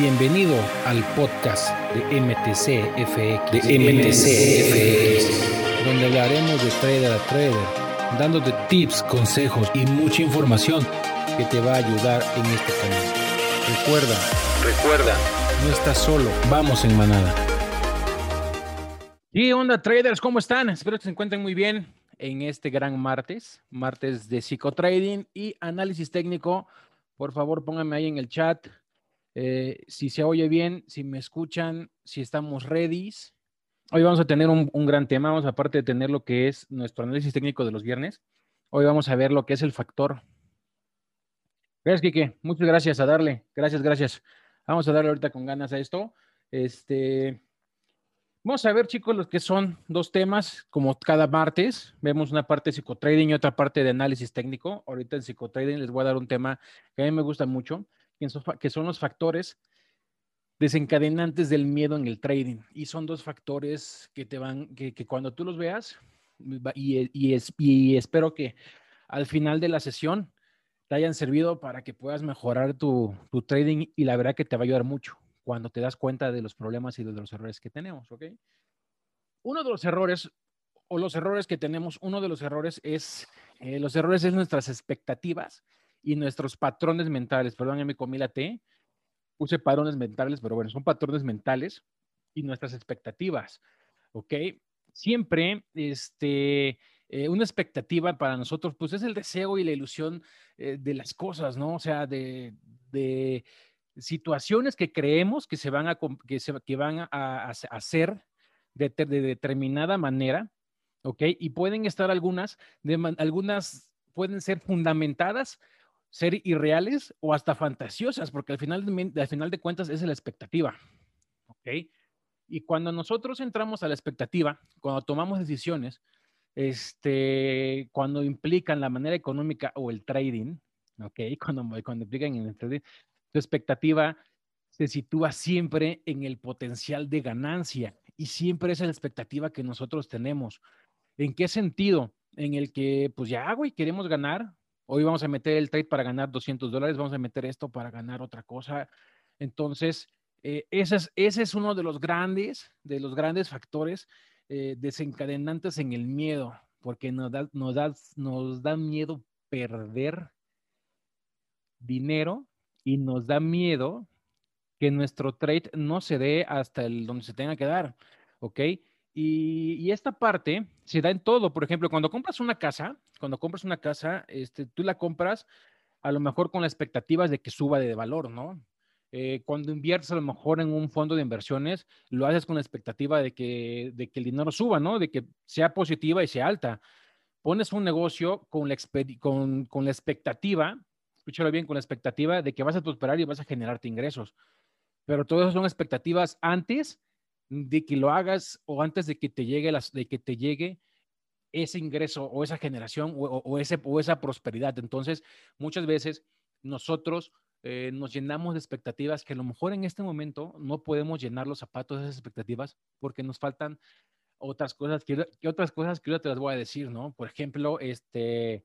Bienvenido al podcast de MTCFX, de MTCFX, donde hablaremos de trader a trader, dándote tips, consejos y mucha información que te va a ayudar en este camino. Recuerda, recuerda, no estás solo, vamos en manada. ¿Qué onda traders? ¿Cómo están? Espero que se encuentren muy bien en este gran martes, martes de psicotrading y análisis técnico. Por favor, pónganme ahí en el chat eh, si se oye bien, si me escuchan, si estamos ready. Hoy vamos a tener un, gran tema, vamos aparte de tener lo que es nuestro análisis técnico de los viernes, hoy vamos a ver lo que es el factor. Gracias, Kike. Muchas gracias a darle. Gracias, gracias. Vamos a darle ahorita con ganas a esto. Este, Vamos a ver, chicos, los que son dos temas, como cada martes. Vemos una parte de psicotrading y otra parte de análisis técnico. Ahorita en psicotrading les voy a dar un tema que a mí me gusta mucho, que son los factores desencadenantes del miedo en el trading. Y son dos factores que te van, que, cuando tú los veas, y, y, espero que al final de la sesión te hayan servido para que puedas mejorar tu, tu trading y la verdad que te va a ayudar mucho cuando te das cuenta de los problemas y de los errores que tenemos, ¿ok? Uno de los errores o los errores que tenemos, uno de los errores es, eh, los errores es nuestras expectativas y nuestros patrones mentales. Perdón, ya me comí la T, puse patrones mentales, pero bueno, son patrones mentales y nuestras expectativas, ¿ok? Siempre, este, eh, una expectativa para nosotros, pues es el deseo y la ilusión eh, de las cosas, ¿no? O sea, de, de situaciones que creemos que se van a, que se, que van a, hacer de, determinada manera, ¿ok? Y pueden estar algunas, de, algunas pueden ser fundamentadas, ser irreales o hasta fantasiosas, porque al final, de, al final de cuentas es la expectativa, ¿ok? Y cuando nosotros entramos a la expectativa, cuando tomamos decisiones, este, cuando implican la manera económica o el trading, ¿ok? Cuando, cuando implican el trading, tu expectativa se sitúa siempre en el potencial de ganancia y siempre es la expectativa que nosotros tenemos. ¿En qué sentido? En el que, pues ya, güey, queremos ganar. Hoy vamos a meter el trade para ganar 200 dólares, vamos a meter esto para ganar otra cosa. Entonces, eh, ese, es, uno de los grandes, de los grandes factores eh, desencadenantes en el miedo, porque nos da, nos, da, nos da miedo perder dinero y nos da miedo que nuestro trade no se dé hasta el donde se tenga que dar, ¿ok? Y, esta parte se da en todo. Por ejemplo, cuando compras una casa, cuando compras una casa, este, tú la compras a lo mejor con las expectativas de que suba de valor, ¿no? Eh, cuando inviertes a lo mejor en un fondo de inversiones, lo haces con la expectativa de que, el dinero suba, ¿no? De que sea positiva y sea alta. Pones un negocio con la, con, con la expectativa escúchalo bien, con la expectativa de que vas a prosperar y vas a generarte ingresos. Pero todas son expectativas antes de que lo hagas o antes de que te llegue, las, de que te llegue ese ingreso o esa generación o, ese, o esa prosperidad. Entonces, muchas veces nosotros eh, nos llenamos de expectativas que a lo mejor en este momento no podemos llenar los zapatos de esas expectativas porque nos faltan otras cosas que, otras cosas que yo te las voy a decir, ¿no? Por ejemplo, este,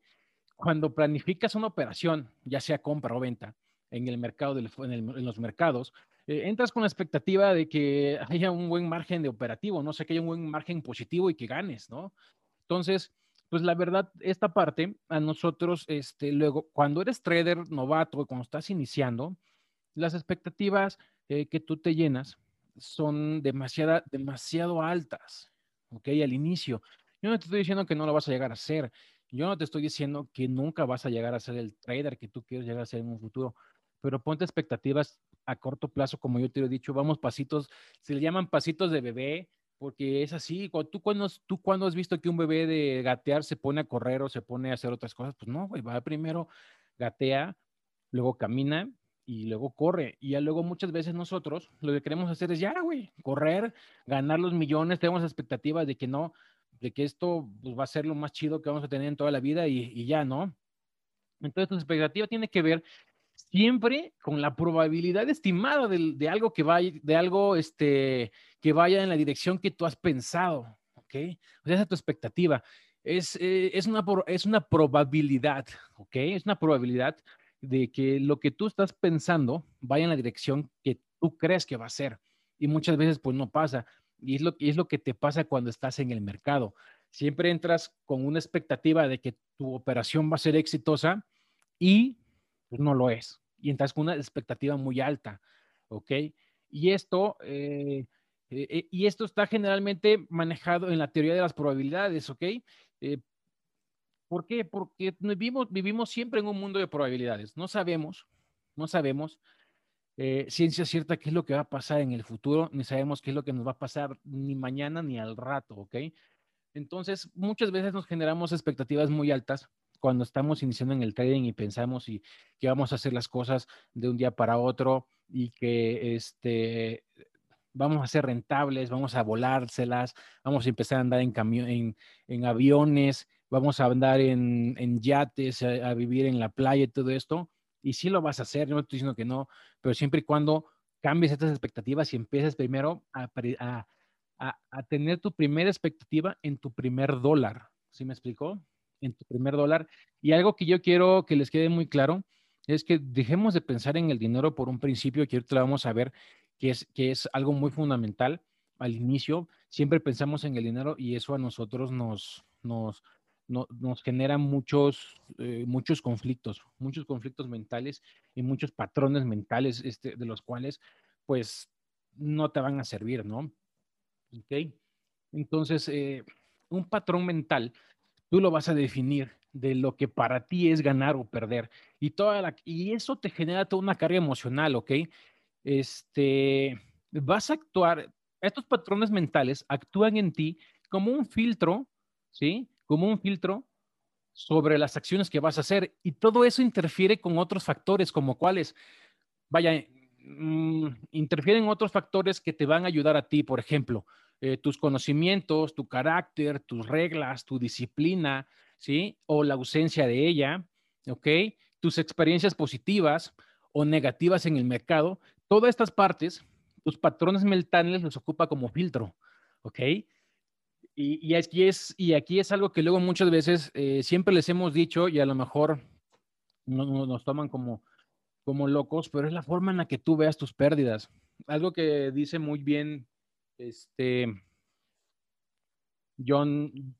cuando planificas una operación, ya sea compra o venta, en el mercado, en, los mercados, eh, entras con la expectativa de que haya un buen margen de operativo, no sé, que haya un buen margen positivo y que ganes, ¿no? Entonces, pues la verdad, esta parte a nosotros, este, luego, cuando eres trader novato, cuando estás iniciando, las expectativas eh, que tú te llenas son demasiada, demasiado altas, ¿ok? Al inicio. Yo no te estoy diciendo que no lo vas a llegar a hacer. Yo no te estoy diciendo que nunca vas a llegar a ser el trader que tú quieres llegar a ser en un futuro, pero ponte expectativas a corto plazo, como yo te lo he dicho, vamos pasitos, se le llaman pasitos de bebé, porque es así. ¿Tú cuando, ¿Tú cuando has visto que un bebé de gatear se pone a correr o se pone a hacer otras cosas? Pues no, güey, va primero, gatea, luego camina y luego corre. Y ya luego muchas veces nosotros lo que queremos hacer es ya, güey, correr, ganar los millones, tenemos expectativas de que no, de que esto pues, va a ser lo más chido que vamos a tener en toda la vida y, ya, ¿no? Entonces, tu expectativa tiene que ver siempre con la probabilidad estimada de, algo que vaya, de algo este, que vaya en la dirección que tú has pensado, ¿ok? O sea, esa es tu expectativa. Es, eh, es, una, es una probabilidad, ¿ok? Es una probabilidad de que lo que tú estás pensando vaya en la dirección que tú crees que va a ser. Y muchas veces pues no pasa. Y es lo, y es lo que te pasa cuando estás en el mercado. Siempre entras con una expectativa de que tu operación va a ser exitosa y pues, no lo es. Y entras con una expectativa muy alta, ¿ok? Y esto, eh, eh, eh, y esto está generalmente manejado en la teoría de las probabilidades, ¿ok? ¿Por qué? Porque vivimos, vivimos siempre en un mundo de probabilidades. No sabemos, no sabemos ciencia cierta qué es lo que va a pasar en el futuro, ni sabemos qué es lo que nos va a pasar ni mañana ni al rato, ¿ok? Entonces, muchas veces nos generamos expectativas muy altas cuando estamos iniciando en el trading y pensamos y que vamos a hacer las cosas de un día para otro y que este, vamos a ser rentables, vamos a volárselas, vamos a empezar a andar en, camión, en, aviones, vamos a andar en, yates, a, vivir en la playa y todo esto. Y sí lo vas a hacer, no estoy diciendo que no, pero siempre y cuando cambies estas expectativas y empieces primero a, a tener tu primera expectativa en tu primer dólar. ¿Sí me explicó? En tu primer dólar. Y algo que yo quiero que les quede muy claro es que dejemos de pensar en el dinero por un principio, que ahorita vamos a ver que es, que es algo muy fundamental al inicio. Siempre pensamos en el dinero y eso a nosotros nos, nos, nos genera muchos, eh, muchos conflictos, muchos conflictos mentales y muchos patrones mentales este, de los cuales pues no te van a servir, ¿no? ¿Ok? Entonces, eh, un patrón mental tú lo vas a definir de lo que para ti es ganar o perder. Y, toda la, y eso te genera toda una carga emocional, ¿ok? Este, vas a actuar, estos patrones mentales actúan en ti como un filtro, ¿sí? Como un filtro sobre las acciones que vas a hacer. Y todo eso interfiere con otros factores, como cuáles, vaya, mm, interfieren otros factores que te van a ayudar a ti, por ejemplo, eh, tus conocimientos, tu carácter, tus reglas, tu disciplina, ¿sí? O la ausencia de ella, ¿ok? Tus experiencias positivas o negativas en el mercado, todas estas partes, tus patrones mentales los ocupa como filtro, ¿ok? Y, aquí, es, algo que luego muchas veces eh, siempre les hemos dicho y a lo mejor no, nos toman como, como locos, pero es la forma en la que tú veas tus pérdidas. Algo que dice muy bien este, John,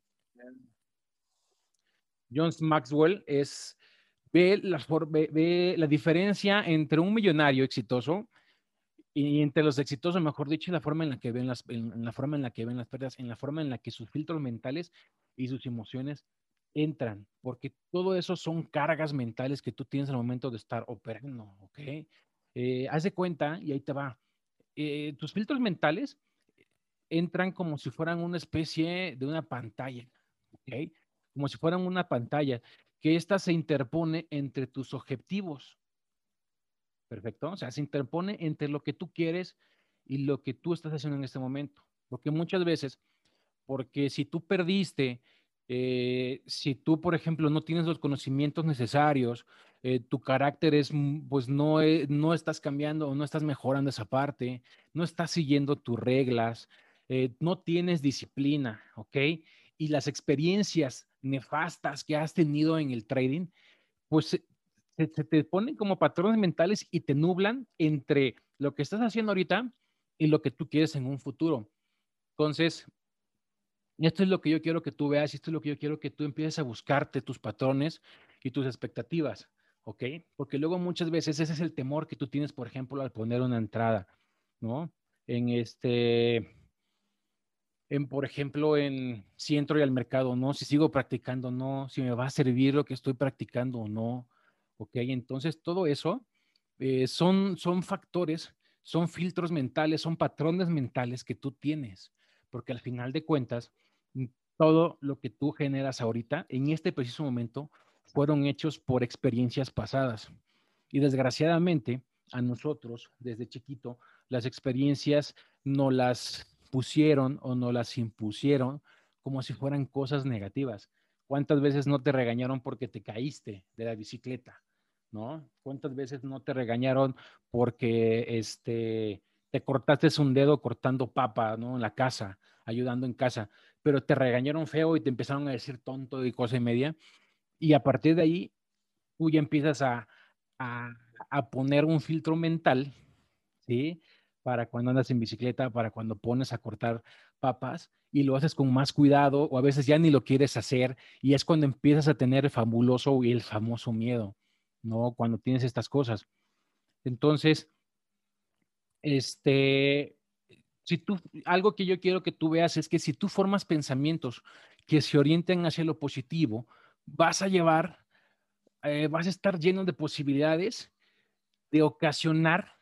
John Maxwell es, ve la, ve, la diferencia entre un millonario exitoso y entre los exitosos, mejor dicho, la forma en la que ven las, la forma en la que ven las pérdidas, en la forma en la que sus filtros mentales y sus emociones entran, porque todo eso son cargas mentales que tú tienes al momento de estar operando, ¿ok? Eh, haz de cuenta, y ahí te va, eh, tus filtros mentales entran como si fueran una especie de una pantalla, ¿ok? Como si fueran una pantalla, que esta se interpone entre tus objetivos. Perfecto. O sea, se interpone entre lo que tú quieres y lo que tú estás haciendo en este momento. Porque muchas veces, porque si tú perdiste, eh, si tú, por ejemplo, no tienes los conocimientos necesarios, eh, tu carácter es, mm, pues no, eh, no estás cambiando o no estás mejorando esa parte, no estás siguiendo tus reglas, eh, no tienes disciplina, ¿ok? Y las experiencias nefastas que has tenido en el trading, pues se, te ponen como patrones mentales y te nublan entre lo que estás haciendo ahorita y lo que tú quieres en un futuro. Entonces, esto es lo que yo quiero que tú veas, esto es lo que yo quiero que tú empieces a buscarte tus patrones y tus expectativas, ¿ok? Porque luego muchas veces ese es el temor que tú tienes, por ejemplo, al poner una entrada, ¿no? En este, en, por ejemplo, en si entro al mercado no, si sigo practicando no, si me va a servir lo que estoy practicando o no. Ok, entonces todo eso eh, son, son factores, son filtros mentales, son patrones mentales que tú tienes, porque al final de cuentas, todo lo que tú generas ahorita, en este preciso momento, fueron hechos por experiencias pasadas. Y desgraciadamente, a nosotros, desde chiquito, las experiencias no las pusieron o no las impusieron como si fueran cosas negativas. ¿Cuántas veces no te regañaron porque te caíste de la bicicleta? ¿No? ¿Cuántas veces no te regañaron porque este, te cortaste un dedo cortando papa, ¿no? En la casa, ayudando en casa, pero te regañaron feo y te empezaron a decir tonto y cosa y media. Y a partir de ahí, tú ya empiezas a, a, a poner un filtro mental, ¿sí? Para cuando andas en bicicleta, para cuando pones a cortar papas y lo haces con más cuidado o a veces ya ni lo quieres hacer y es cuando empiezas a tener el fabuloso y el famoso miedo, ¿no? Cuando tienes estas cosas. Entonces, este, si tú, algo que yo quiero que tú veas es que si tú formas pensamientos que se orienten hacia lo positivo, vas a llevar, eh, vas a estar lleno de posibilidades de ocasionar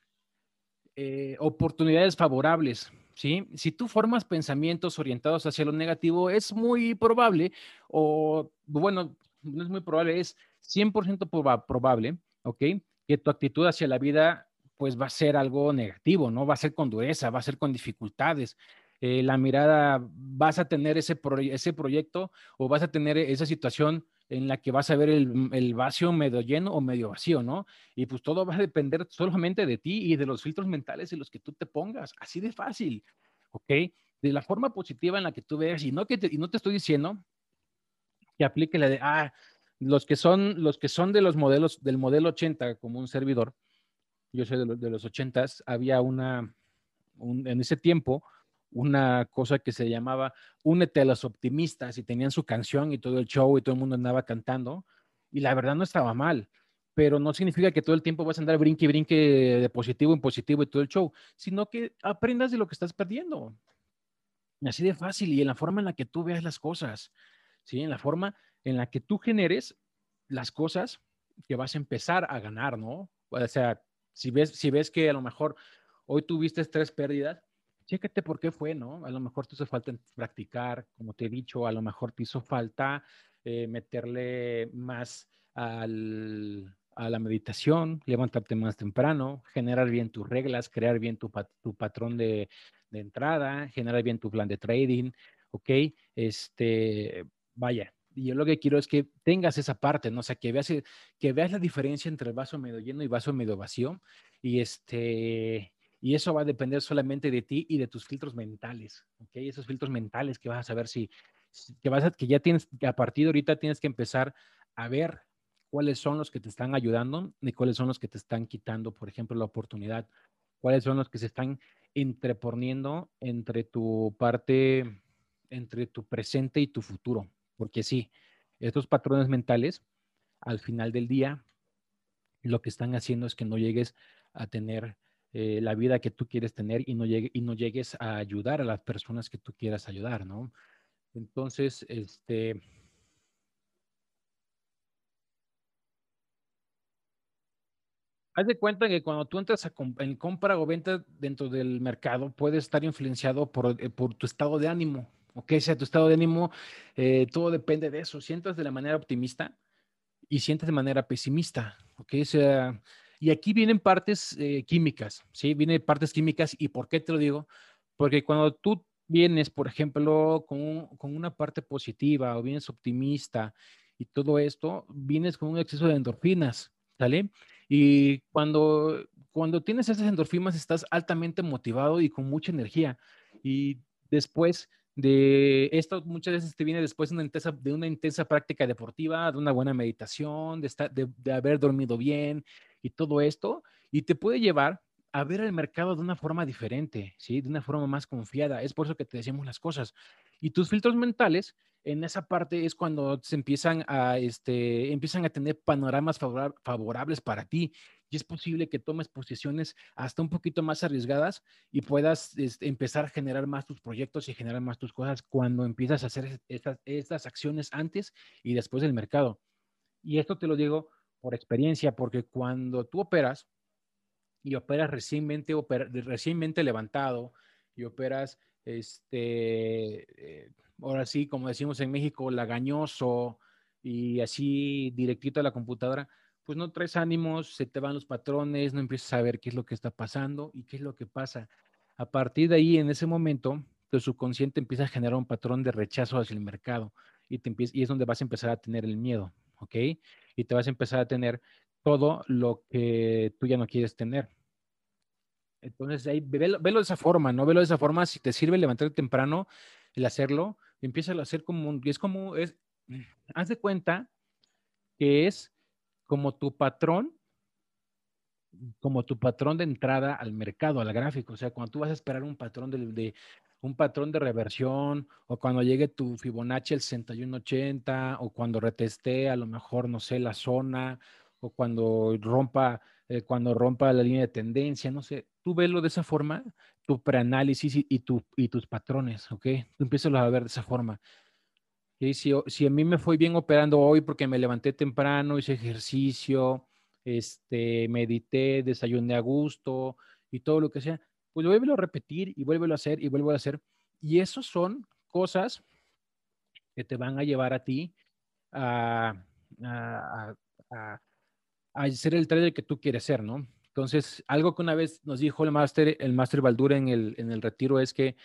eh, oportunidades favorables. ¿sí? Si tú formas pensamientos orientados hacia lo negativo, es muy probable, o bueno, no es muy probable, es 100% probable, ¿ok? Que tu actitud hacia la vida pues va a ser algo negativo, ¿no? Va a ser con dureza, va a ser con dificultades. Eh, la mirada, vas a tener ese, ese proyecto o vas a tener esa situación en la que vas a ver el, el, vacío medio lleno o medio vacío, ¿no? Y pues todo va a depender solamente de ti y de los filtros mentales en los que tú te pongas, así de fácil, ¿ok? De la forma positiva en la que tú veas y no, que y no te estoy diciendo que aplique la de, ah, los que son, los que son de los modelos, del modelo 80 como un servidor, yo soy de, los, 80 había una, en ese tiempo, una cosa que se llamaba Únete a los optimistas y tenían su canción y todo el show y todo el mundo andaba cantando y la verdad no estaba mal, pero no significa que todo el tiempo vas a andar brinque y brinque de positivo en positivo y todo el show, sino que aprendas de lo que estás perdiendo. Así de fácil y en la forma en la que tú veas las cosas, ¿sí? En la forma en la que tú generes las cosas que vas a empezar a ganar, ¿no? O sea, si ves, si ves que a lo mejor hoy tuviste tres pérdidas, chécate por qué fue, ¿no? A lo mejor te hizo falta practicar, como te he dicho, a lo mejor te hizo falta eh, meterle más al, a la meditación, levantarte más temprano, generar bien tus reglas, crear bien tu, tu patrón de, de, entrada, generar bien tu plan de trading, ¿ok? Este, vaya, y yo lo que quiero es que tengas esa parte, ¿no? O sea, que veas, que veas la diferencia entre el vaso medio lleno y vaso medio vacío. Y este, y eso va a depender solamente de ti y de tus filtros mentales, ¿ok? Esos filtros mentales que vas a saber si, que vas a, que ya tienes, que a partir de ahorita tienes que empezar a ver cuáles son los que te están ayudando y cuáles son los que te están quitando, por ejemplo, la oportunidad, cuáles son los que se están entreponiendo entre tu parte, entre tu presente y tu futuro, porque sí, estos patrones mentales, al final del día, lo que están haciendo es que no llegues a tener eh, la vida que tú quieres tener y no, y no llegues a ayudar a las personas que tú quieras ayudar, ¿no? Entonces, este... Haz de cuenta que cuando tú entras a en compra o venta dentro del mercado, puede estar influenciado por, eh, por tu estado de ánimo. ¿Ok? Sea tu estado de ánimo, eh, todo depende de eso. Sientas de la manera optimista y sientes de manera pesimista, ¿ok? O sea, y aquí vienen partes eh, químicas, ¿sí? Vienen partes químicas y ¿por qué te lo digo? Porque cuando tú vienes, por ejemplo, con, con una parte positiva o vienes optimista y todo esto, vienes con un exceso de endorfinas, ¿sale? Y cuando, cuando tienes esas endorfinas estás altamente motivado y con mucha energía. Y después de esto muchas veces te viene después de una intensa, de una intensa práctica deportiva, de una buena meditación, de, estar, de, de, haber dormido bien y todo esto, y te puede llevar a ver el mercado de una forma diferente, ¿sí? De una forma más confiada. Es por eso que te decimos las cosas. Y tus filtros mentales, en esa parte es cuando se empiezan a, este, empiezan a tener panoramas favorables para ti y es posible que tomes posiciones hasta un poquito más arriesgadas y puedas este, empezar a generar más tus proyectos y generar más tus cosas cuando empiezas a hacer estas, acciones antes y después del mercado. Y esto te lo digo por experiencia, porque cuando tú operas y operas recientemente, recientemente levantado y operas, este, eh, ahora sí, como decimos en México, lagañoso y así directito a la computadora, pues no traes ánimos, se te van los patrones, no empiezas a ver qué es lo que está pasando y qué es lo que pasa. A partir de ahí, en ese momento, tu subconsciente empieza a generar un patrón de rechazo hacia el mercado y, te y es donde vas a empezar a tener el miedo, ¿ok? Y te vas a empezar a tener todo lo que tú ya no quieres tener. Entonces, ahí, velo, de esa forma, ¿no? Velo de esa forma. Si te sirve levantarte temprano, el hacerlo, empieza a hacer como un, es como, es, haz de cuenta que es como tu patrón como tu patrón de entrada al mercado, al gráfico. O sea, cuando tú vas a esperar un patrón de, un patrón de reversión o cuando llegue tu Fibonacci el 6180 o cuando reteste a lo mejor, no sé, la zona o cuando rompa, eh, cuando rompa la línea de tendencia, no sé, tú velo de esa forma, tu preanálisis y, y, y tus patrones, ¿ok? Tú empiezas a ver de esa forma. Si, si a mí me fue bien operando hoy porque me levanté temprano, hice ejercicio, este, medité, desayuné a gusto y todo lo que sea, pues vuélvelo a repetir y vuélvelo a hacer y vuélvelo a hacer. Y eso son cosas que te van a llevar a ti a, a, a, a ser el trader que tú quieres ser, ¿no? Entonces, algo que una vez nos dijo el máster, el máster Baldura en el, en el retiro es que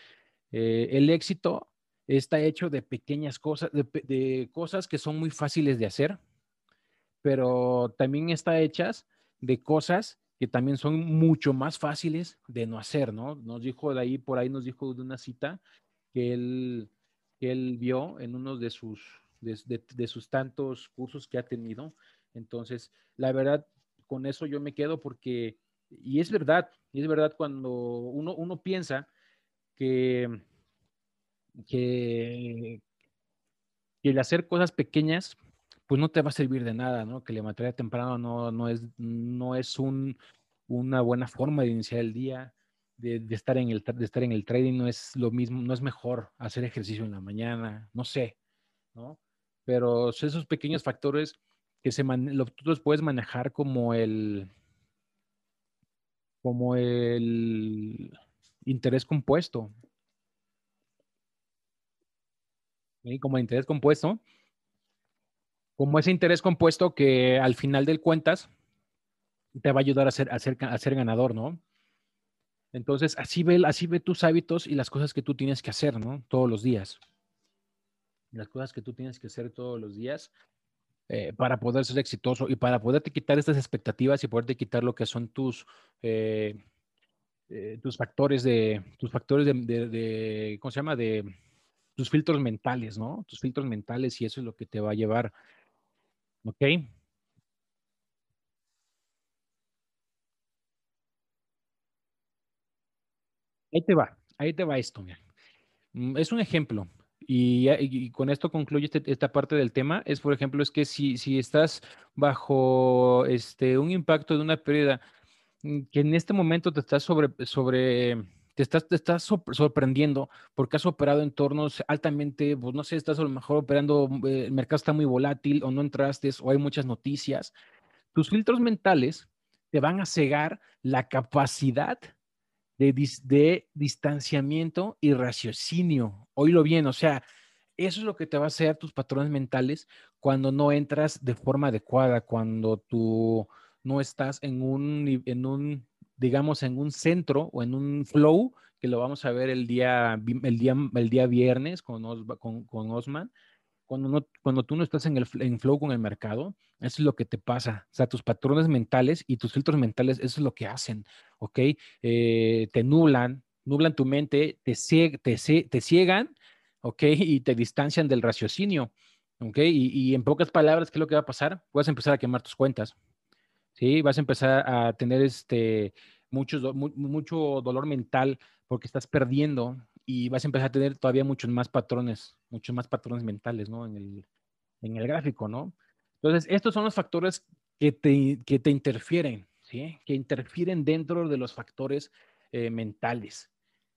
eh, el éxito está hecho de pequeñas cosas, de, cosas que son muy fáciles de hacer, pero también está hechas de cosas que también son mucho más fáciles de no hacer, ¿no? Nos dijo de ahí, por ahí nos dijo de una cita que él, que él vio en uno de sus, de sus tantos cursos que ha tenido. Entonces, la verdad, con eso yo me quedo porque, y es verdad, y es verdad cuando uno, uno piensa que, que, el hacer cosas pequeñas pues no te va a servir de nada, ¿no? Que levantar temprano no, no es, no es un, una buena forma de iniciar el día, de, de, estar en el, de estar en el trading, no es lo mismo, no es mejor hacer ejercicio en la mañana, no sé, ¿no? Pero esos pequeños factores que se tú los puedes manejar como el, como el interés compuesto. ¿Sí? Como interés compuesto, como ese interés compuesto que al final del cuentas te va a ayudar a ser, a ser, ganador, ¿no? Entonces, así ve, así ve tus hábitos y las cosas que tú tienes que hacer, ¿no? Todos los días. Las cosas que tú tienes que hacer todos los días eh, para poder ser exitoso y para poderte quitar estas expectativas y poderte quitar lo que son tus, eh, eh, tus factores de, tus factores de, de, de, ¿cómo se llama? De tus filtros mentales, ¿no? Tus filtros mentales y eso es lo que te va a llevar ¿Ok? Ahí te va, ahí te va esto. Mira. Mm, es un ejemplo. Y, con esto concluye este, esta parte del tema. Es, por ejemplo, es que si, si estás bajo este, un impacto de una pérdida mm, que en este momento te estás sobre, sobre te estás, te estás sorprendiendo porque has operado en entornos altamente, pues no sé, estás a lo mejor operando, eh, el mercado está muy volátil o no entraste o hay muchas noticias. Tus filtros mentales te van a cegar la capacidad de, dis, de distanciamiento y raciocinio. Oílo bien, o sea, eso es lo que te va a hacer tus patrones mentales cuando no entras de forma adecuada, cuando tú no estás en un, en un digamos, en un centro o en un flow, que lo vamos a ver el día, el día, el día viernes con, con, con Osman, cuando, no, cuando tú no estás en el en flow con el mercado, eso es lo que te pasa. O sea, tus patrones mentales y tus filtros mentales, eso es lo que hacen, ¿ok? Eh, te nublan, nublan tu mente, te, cieg, te, te ciegan, ¿ok? Y te distancian del raciocinio, ¿ok? Y, y en pocas palabras, ¿qué es lo que va a pasar? Puedes empezar a quemar tus cuentas. ¿Sí? Vas a empezar a tener este, mucho, mucho dolor mental porque estás perdiendo y vas a empezar a tener todavía muchos más patrones, muchos más patrones mentales, ¿no? En el, en el gráfico, ¿no? Entonces, estos son los factores que te, que te interfieren, ¿sí? Que interfieren dentro de los factores eh, mentales,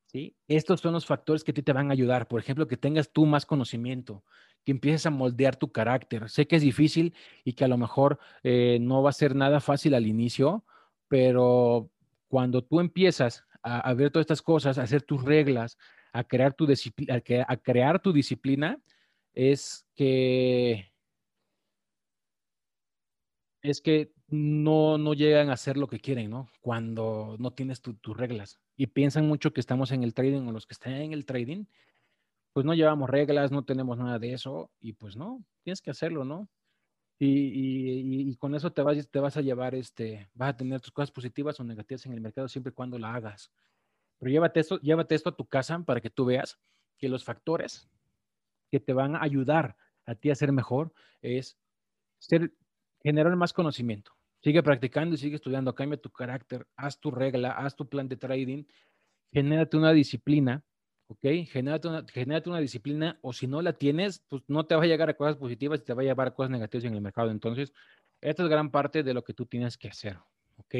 ¿sí? Estos son los factores que te van a ayudar. Por ejemplo, que tengas tú más conocimiento, que empieces a moldear tu carácter. Sé que es difícil y que a lo mejor eh, no va a ser nada fácil al inicio, pero cuando tú empiezas a, a, ver todas estas cosas, a hacer tus reglas, a crear tu, a, a crear tu disciplina, es que es que no, no llegan a hacer lo que quieren, ¿no? Cuando no tienes tus tu reglas. Y piensan mucho que estamos en el trading o los que están en el trading pues no llevamos reglas, no tenemos nada de eso y pues no, tienes que hacerlo, ¿no? Y, y, con eso te vas, te vas a llevar, este, vas a tener tus cosas positivas o negativas en el mercado siempre y cuando la hagas. Pero llévate esto, llévate esto a tu casa para que tú veas que los factores que te van a ayudar a ti a ser mejor es ser, generar más conocimiento, Sigue practicando y sigue estudiando, cambia tu carácter, haz tu regla, haz tu plan de trading, genérate una disciplina, ¿ok? Genérate una, genérate una disciplina o si no la tienes, pues no te va a llegar a cosas positivas y te va a llevar a cosas negativas en el mercado. Entonces, esta es gran parte de lo que tú tienes que hacer, ¿ok?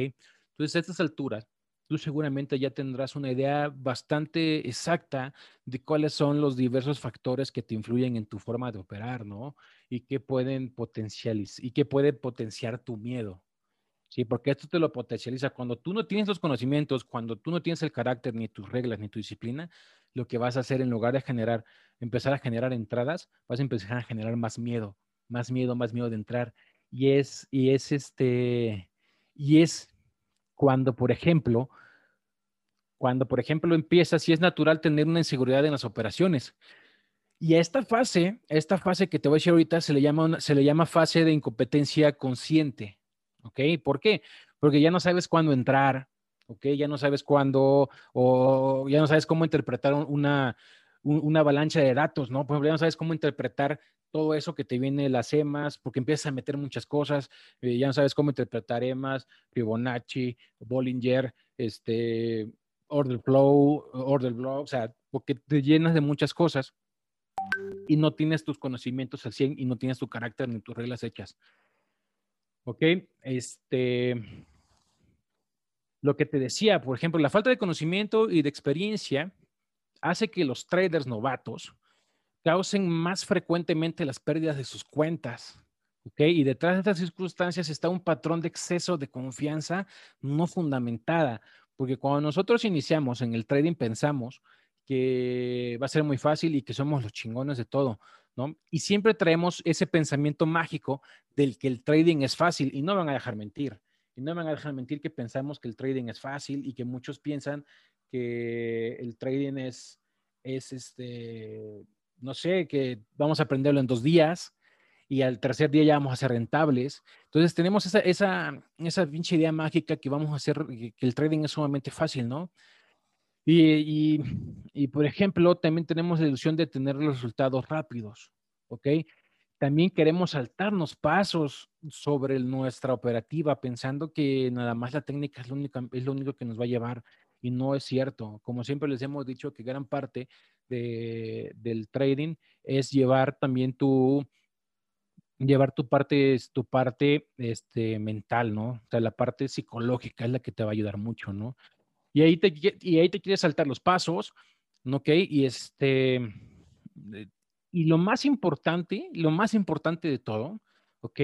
Entonces, a estas alturas, tú seguramente ya tendrás una idea bastante exacta de cuáles son los diversos factores que te influyen en tu forma de operar, ¿no? Y que pueden potencializar y que puede potenciar tu miedo. Sí, porque esto te lo potencializa. Cuando tú no tienes los conocimientos, cuando tú no tienes el carácter, ni tus reglas, ni tu disciplina, lo que vas a hacer en lugar de generar, empezar a generar entradas, vas a empezar a generar más miedo, más miedo, más miedo de entrar. Y es, y es este, y es cuando, por ejemplo, cuando, por ejemplo, empieza, si es natural tener una inseguridad en las operaciones. Y a esta fase, esta fase que te voy a decir ahorita, se le llama, se le llama fase de incompetencia consciente. ¿Ok? ¿Por qué? Porque ya no sabes cuándo entrar, ¿ok? Ya no sabes cuándo, o ya no sabes cómo interpretar una, una avalancha de datos, ¿no? Por ejemplo, ya no sabes cómo interpretar todo eso que te viene las EMAs, porque empiezas a meter muchas cosas, eh, ya no sabes cómo interpretar EMAs, Fibonacci, Bollinger, este, order flow, order block, o sea, porque te llenas de muchas cosas y no tienes tus conocimientos al 100 y no tienes tu carácter ni tus reglas hechas. ¿Ok? Este, lo que te decía, por ejemplo, la falta de conocimiento y de experiencia hace que los traders novatos causen más frecuentemente las pérdidas de sus cuentas. ¿ok? Y detrás de estas circunstancias está un patrón de exceso de confianza no fundamentada, porque cuando nosotros iniciamos en el trading pensamos que va a ser muy fácil y que somos los chingones de todo, ¿no? Y siempre traemos ese pensamiento mágico del que el trading es fácil y no van a dejar mentir. No van a dejar mentir que pensamos que el trading es fácil y que muchos piensan que el trading es, es este, no sé, que vamos a aprenderlo en dos días y al tercer día ya vamos a ser rentables. Entonces tenemos esa, esa, esa pinche idea mágica que vamos a hacer, que el trading es sumamente fácil, ¿no? Y, y, y, por ejemplo, también tenemos la ilusión de tener los resultados rápidos, ¿ok? También queremos saltarnos pasos sobre nuestra operativa pensando que nada más la técnica es lo, único, es lo único que nos va a llevar y no es cierto. Como siempre les hemos dicho que gran parte de, del trading es llevar también tu, llevar tu parte, tu parte este, mental, ¿no? O sea, la parte psicológica es la que te va a ayudar mucho, ¿no? Y ahí te, y ahí te quieres saltar los pasos, ¿ok? Y este, y lo más importante, lo más importante de todo, ¿ok?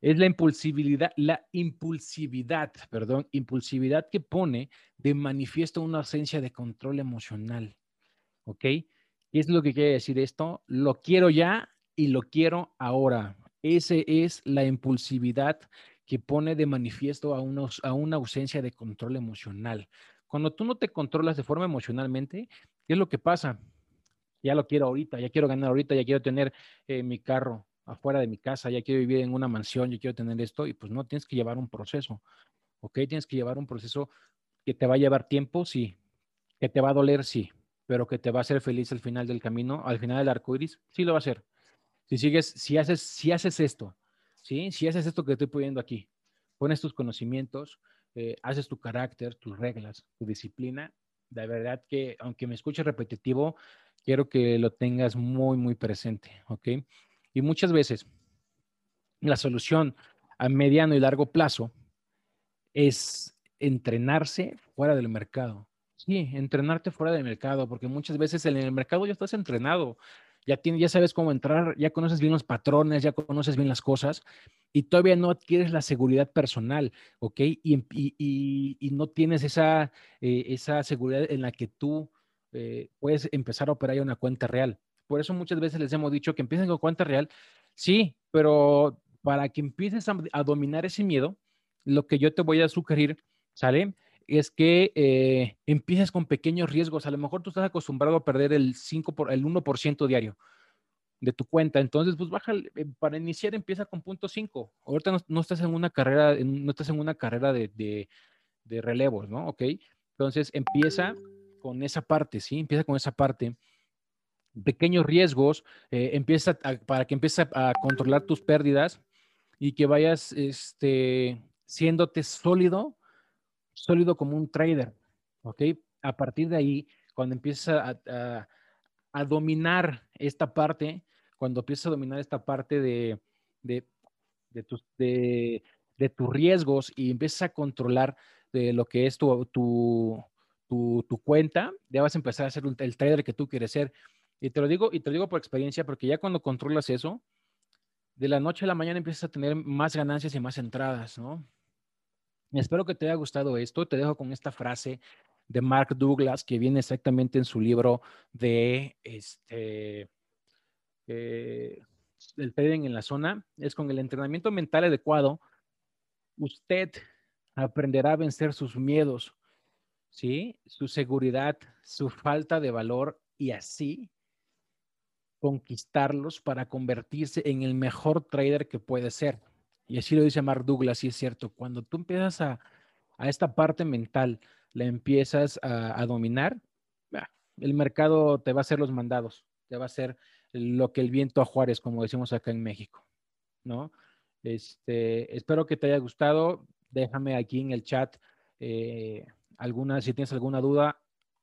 Es la impulsividad, la impulsividad, perdón, impulsividad que pone de manifiesto una ausencia de control emocional. ¿Ok? ¿Qué es lo que quiere decir esto? Lo quiero ya y lo quiero ahora. Ese es la impulsividad que pone de manifiesto a, unos, a una ausencia de control emocional. Cuando tú no te controlas de forma emocionalmente, ¿qué es lo que pasa? Ya lo quiero ahorita, ya quiero ganar ahorita, ya quiero tener eh, mi carro, afuera de mi casa, ya quiero vivir en una mansión, ya quiero tener esto, y pues no, tienes que llevar un proceso, ¿ok? Tienes que llevar un proceso que te va a llevar tiempo, sí, que te va a doler, sí, pero que te va a hacer feliz al final del camino, al final del arco iris, sí lo va a hacer. Si sigues, si haces, si haces esto, ¿sí? Si haces esto que estoy poniendo aquí, pones tus conocimientos, eh, haces tu carácter, tus reglas, tu disciplina, de verdad que, aunque me escuche repetitivo, quiero que lo tengas muy, muy presente, ¿ok? Y muchas veces la solución a mediano y largo plazo es entrenarse fuera del mercado. Sí, entrenarte fuera del mercado, porque muchas veces en el mercado ya estás entrenado, ya, tienes, ya sabes cómo entrar, ya conoces bien los patrones, ya conoces bien las cosas y todavía no adquieres la seguridad personal, ¿ok? Y, no tienes esa, eh, esa seguridad en la que tú eh, puedes empezar a operar ya una cuenta real. Por eso muchas veces les hemos dicho que empiecen con cuenta real. Sí, pero para que empieces a, dominar ese miedo, lo que yo te voy a sugerir, ¿sale? Es que eh, empieces con pequeños riesgos. A lo mejor tú estás acostumbrado a perder el 5 por el 1% diario de tu cuenta. Entonces, pues eh, para iniciar empieza con punto 5. Ahorita no, estás en una carrera, no estás en una carrera de, de, de relevos, ¿no? Ok. Entonces empieza con esa parte, ¿sí? Empieza con esa parte pequeños riesgos, eh, empieza para que empieces a, controlar tus pérdidas y que vayas este, siéndote sólido, sólido como un trader, ¿ok? A partir de ahí, cuando empiezas a, dominar esta parte, cuando empiezas a dominar esta parte de, de, tus, de, tus riesgos y empiezas a controlar de lo que es tu, tu, cuenta, ya vas a empezar a ser el trader que tú quieres ser. Y te lo digo, y te lo digo por experiencia, porque ya cuando controlas eso, de la noche a la mañana empiezas a tener más ganancias y más entradas, ¿no? Espero que te haya gustado esto. Te dejo con esta frase de Mark Douglas que viene exactamente en su libro de este eh, el trading en la zona. Es con el entrenamiento mental adecuado, usted aprenderá a vencer sus miedos, ¿sí? Su seguridad, su falta de valor y así conquistarlos para convertirse en el mejor trader que puede ser. Y así lo dice Mark Douglas, y es cierto, cuando tú empiezas a, esta parte mental, la empiezas a, dominar, el mercado te va a hacer los mandados, te va a hacer lo que el viento a Juárez, como decimos acá en México, ¿no? Este, espero que te haya gustado. Déjame aquí en el chat eh, alguna, si tienes alguna duda,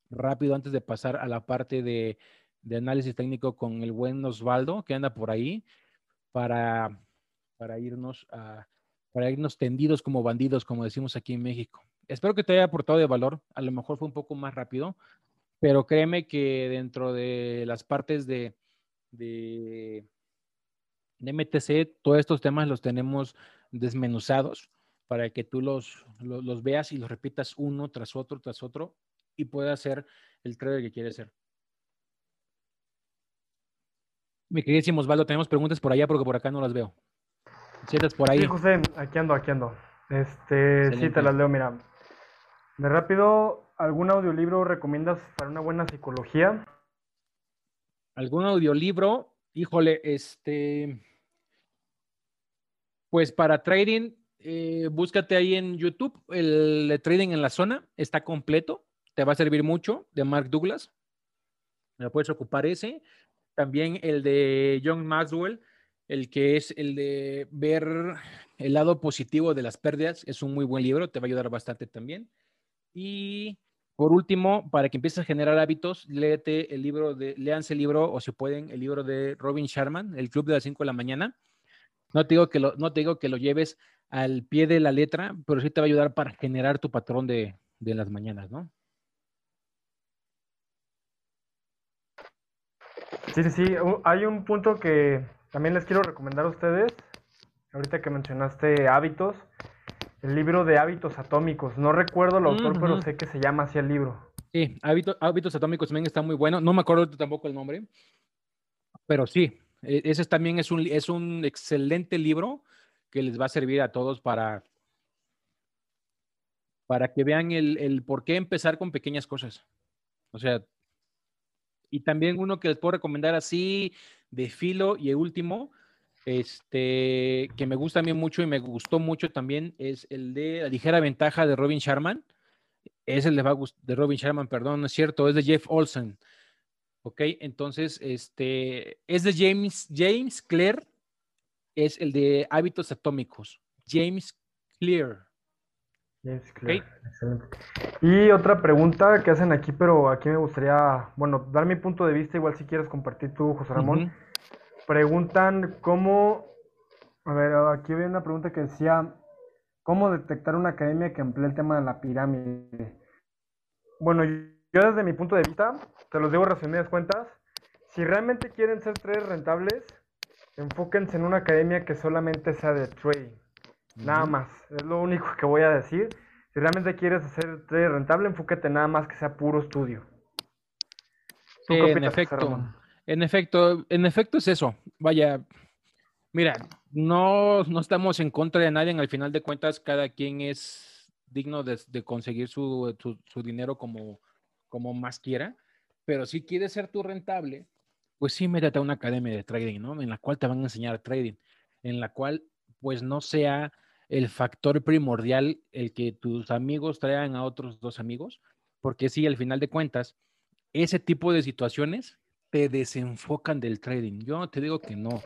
rápido antes de pasar a la parte de, análisis técnico con el buen Osvaldo, que anda por ahí, para, para, irnos para irnos tendidos como bandidos, como decimos aquí en México. Espero que te haya aportado de valor. A lo mejor fue un poco más rápido, pero créeme que dentro de las partes de, de, de MTC, todos estos temas los tenemos desmenuzados para que tú los, los, los, veas y los repitas uno tras otro, tras otro, y puedas ser el trader que quieres ser. Mi queridísimo Osvaldo, tenemos preguntas por allá porque por acá no las veo. Si estás por ahí. Sí, José, aquí ando, aquí ando. Este, sí, te las leo, mira. De rápido, ¿algún audiolibro recomiendas para una buena psicología? ¿Algún audiolibro? Híjole, este. Pues para trading, eh, búscate ahí en YouTube el Trading en la Zona, está completo, te va a servir mucho, de Mark Douglas. Me puedes ocupar ese. También el de John Maxwell, el que es el de ver el lado positivo de las pérdidas, es un muy buen libro, te va a ayudar bastante también. Y por último, para que empieces a generar hábitos, léete el libro de, léanse el libro, o si pueden, el libro de Robin Sharman, El Club de las 5 de la mañana. No te, digo que lo, no te digo que lo lleves al pie de la letra, pero sí te va a ayudar para generar tu patrón de, de las mañanas, ¿no? Sí, sí, sí. Hay un punto que también les quiero recomendar a ustedes. Ahorita que mencionaste hábitos, el libro de hábitos atómicos. No recuerdo el autor, pero sé que se llama así el libro. Sí, hábitos, hábitos atómicos también está muy bueno. No me acuerdo tampoco el nombre, pero sí, ese también es un, es un excelente libro que les va a servir a todos para, para que vean el, el por qué empezar con pequeñas cosas. O sea, y también uno que les puedo recomendar así de filo y el último, este, que me gusta a mí mucho y me gustó mucho también, es el de La ligera ventaja de Robin Sharman. Es el de, de Robin Sharman, perdón, no es cierto, es de Jeff Olsen. Ok, entonces, este, es de James, James Clear, es el de hábitos atómicos. James Clear. Y otra pregunta que hacen aquí, pero aquí me gustaría, bueno, dar mi punto de vista, igual si quieres compartir tú, José Ramón. Preguntan cómo, a ver, aquí había una pregunta que decía, ¿cómo detectar una academia que emplee el tema de la pirámide? Bueno, yo desde mi punto de vista, te los digo resumidas cuentas, si realmente quieren ser tres rentables, enfóquense en una academia que solamente sea de trading. Nada más, es lo único que voy a decir. Si realmente quieres hacer trade rentable, enfócate nada más que sea puro estudio. en efecto, en efecto, en efecto es eso. Vaya, mira, no, no estamos en contra de nadie. Al final de cuentas, cada quien es digno de, conseguir su, su, dinero como, como más quiera. Pero si quieres ser tú rentable, pues sí, métete a una academia de trading, ¿no? En la cual te van a enseñar trading, en la cual pues no sea el factor primordial el que tus amigos traigan a otros dos amigos, porque sí, al final de cuentas, ese tipo de situaciones te desenfocan del trading. Yo no te digo que no,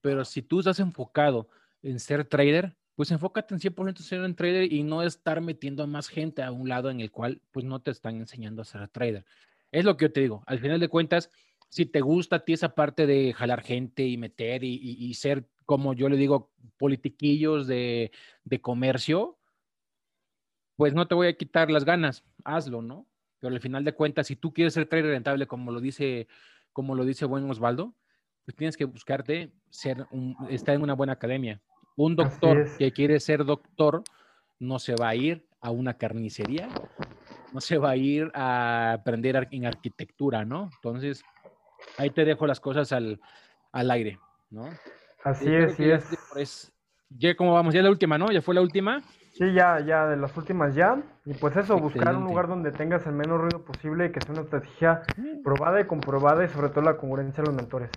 pero si tú estás enfocado en ser trader, pues enfócate en 100% ser un trader y no estar metiendo a más gente a un lado en el cual pues no te están enseñando a ser trader. Es lo que yo te digo, al final de cuentas, si te gusta a ti esa parte de jalar gente y meter y, ser, como yo le digo, politiquillos de, de comercio, pues no te voy a quitar las ganas, hazlo, ¿no? Pero al final de cuentas, si tú quieres ser trader rentable, como lo dice, como lo dice buen Osvaldo, pues tienes que buscarte ser un, estar en una buena academia. Un doctor que quiere ser doctor no se va a ir a una carnicería, no se va a ir a aprender en arquitectura, ¿no? Entonces, ahí te dejo las cosas al, aire, ¿no? Así es, así es. Pues, ya como vamos, ya la última, ¿no? Ya fue la última. Sí, ya, ya, de las últimas ya. Y pues eso, buscar un lugar donde tengas el menos ruido posible y que sea una estrategia probada y comprobada y sobre todo la congruencia de los mentores.